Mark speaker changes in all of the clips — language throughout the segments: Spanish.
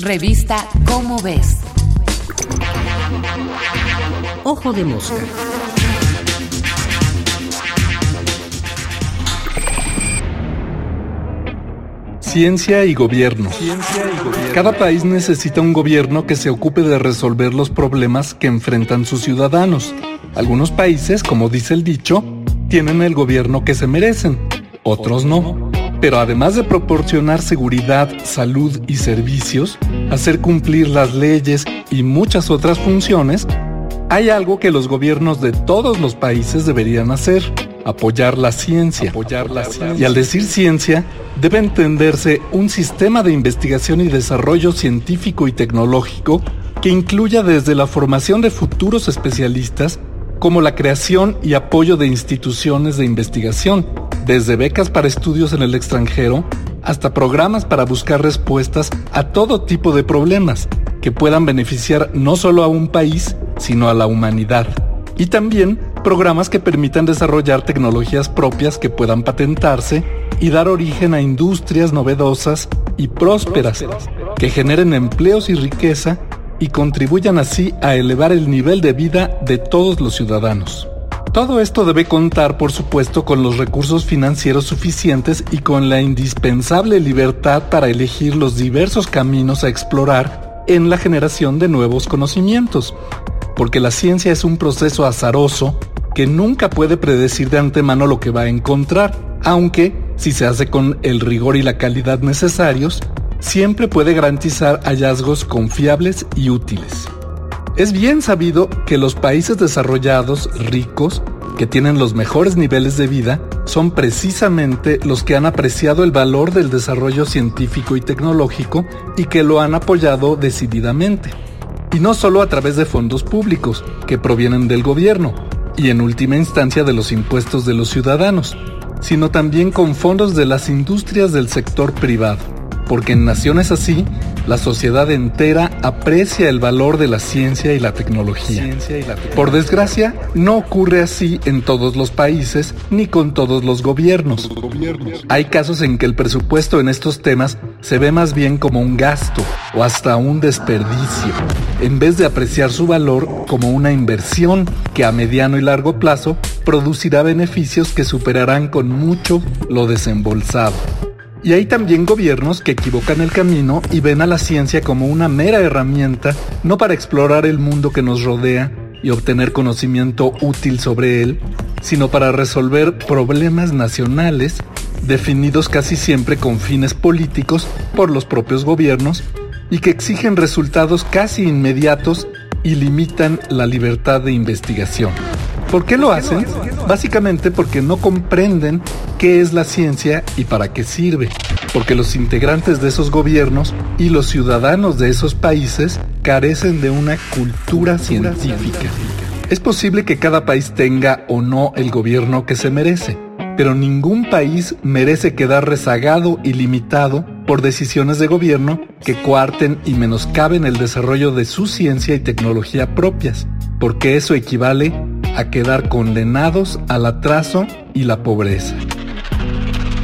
Speaker 1: Revista Cómo ves.
Speaker 2: Ojo de mosca.
Speaker 3: Ciencia y gobierno. Cada país necesita un gobierno que se ocupe de resolver los problemas que enfrentan sus ciudadanos. Algunos países, como dice el dicho, tienen el gobierno que se merecen, otros no. Pero además de proporcionar seguridad, salud y servicios, hacer cumplir las leyes y muchas otras funciones, hay algo que los gobiernos de todos los países deberían hacer, apoyar la ciencia. Y al decir ciencia, debe entenderse un sistema de investigación y desarrollo científico y tecnológico que incluya desde la formación de futuros especialistas como la creación y apoyo de instituciones de investigación, desde becas para estudios en el extranjero hasta programas para buscar respuestas a todo tipo de problemas que puedan beneficiar no solo a un país, sino a la humanidad. Y también programas que permitan desarrollar tecnologías propias que puedan patentarse y dar origen a industrias novedosas y prósperas que generen empleos y riqueza y contribuyan así a elevar el nivel de vida de todos los ciudadanos. Todo esto debe contar, por supuesto, con los recursos financieros suficientes y con la indispensable libertad para elegir los diversos caminos a explorar en la generación de nuevos conocimientos, porque la ciencia es un proceso azaroso que nunca puede predecir de antemano lo que va a encontrar, aunque, si se hace con el rigor y la calidad necesarios, siempre puede garantizar hallazgos confiables y útiles. Es bien sabido que los países desarrollados, ricos, que tienen los mejores niveles de vida, son precisamente los que han apreciado el valor del desarrollo científico y tecnológico y que lo han apoyado decididamente. Y no solo a través de fondos públicos, que provienen del gobierno, y en última instancia de los impuestos de los ciudadanos, sino también con fondos de las industrias del sector privado porque en naciones así, la sociedad entera aprecia el valor de la ciencia y la tecnología. Por desgracia, no ocurre así en todos los países ni con todos los gobiernos. Hay casos en que el presupuesto en estos temas se ve más bien como un gasto o hasta un desperdicio, en vez de apreciar su valor como una inversión que a mediano y largo plazo producirá beneficios que superarán con mucho lo desembolsado. Y hay también gobiernos que equivocan el camino y ven a la ciencia como una mera herramienta, no para explorar el mundo que nos rodea y obtener conocimiento útil sobre él, sino para resolver problemas nacionales definidos casi siempre con fines políticos por los propios gobiernos y que exigen resultados casi inmediatos y limitan la libertad de investigación. ¿Por qué lo hacen? Básicamente porque no comprenden qué es la ciencia y para qué sirve. Porque los integrantes de esos gobiernos y los ciudadanos de esos países carecen de una cultura científica. Es posible que cada país tenga o no el gobierno que se merece, pero ningún país merece quedar rezagado y limitado por decisiones de gobierno que coarten y menoscaben el desarrollo de su ciencia y tecnología propias, porque eso equivale a quedar condenados al atraso y la pobreza.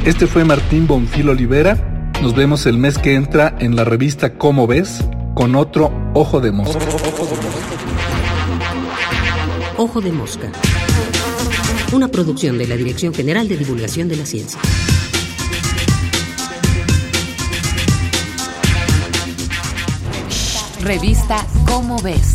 Speaker 3: Este fue Martín Bonfil Olivera. Nos vemos el mes que entra en la revista Cómo ves con otro Ojo de Mosca.
Speaker 2: Ojo de Mosca. Una producción de la Dirección General de Divulgación de la Ciencia.
Speaker 1: Revista Cómo ves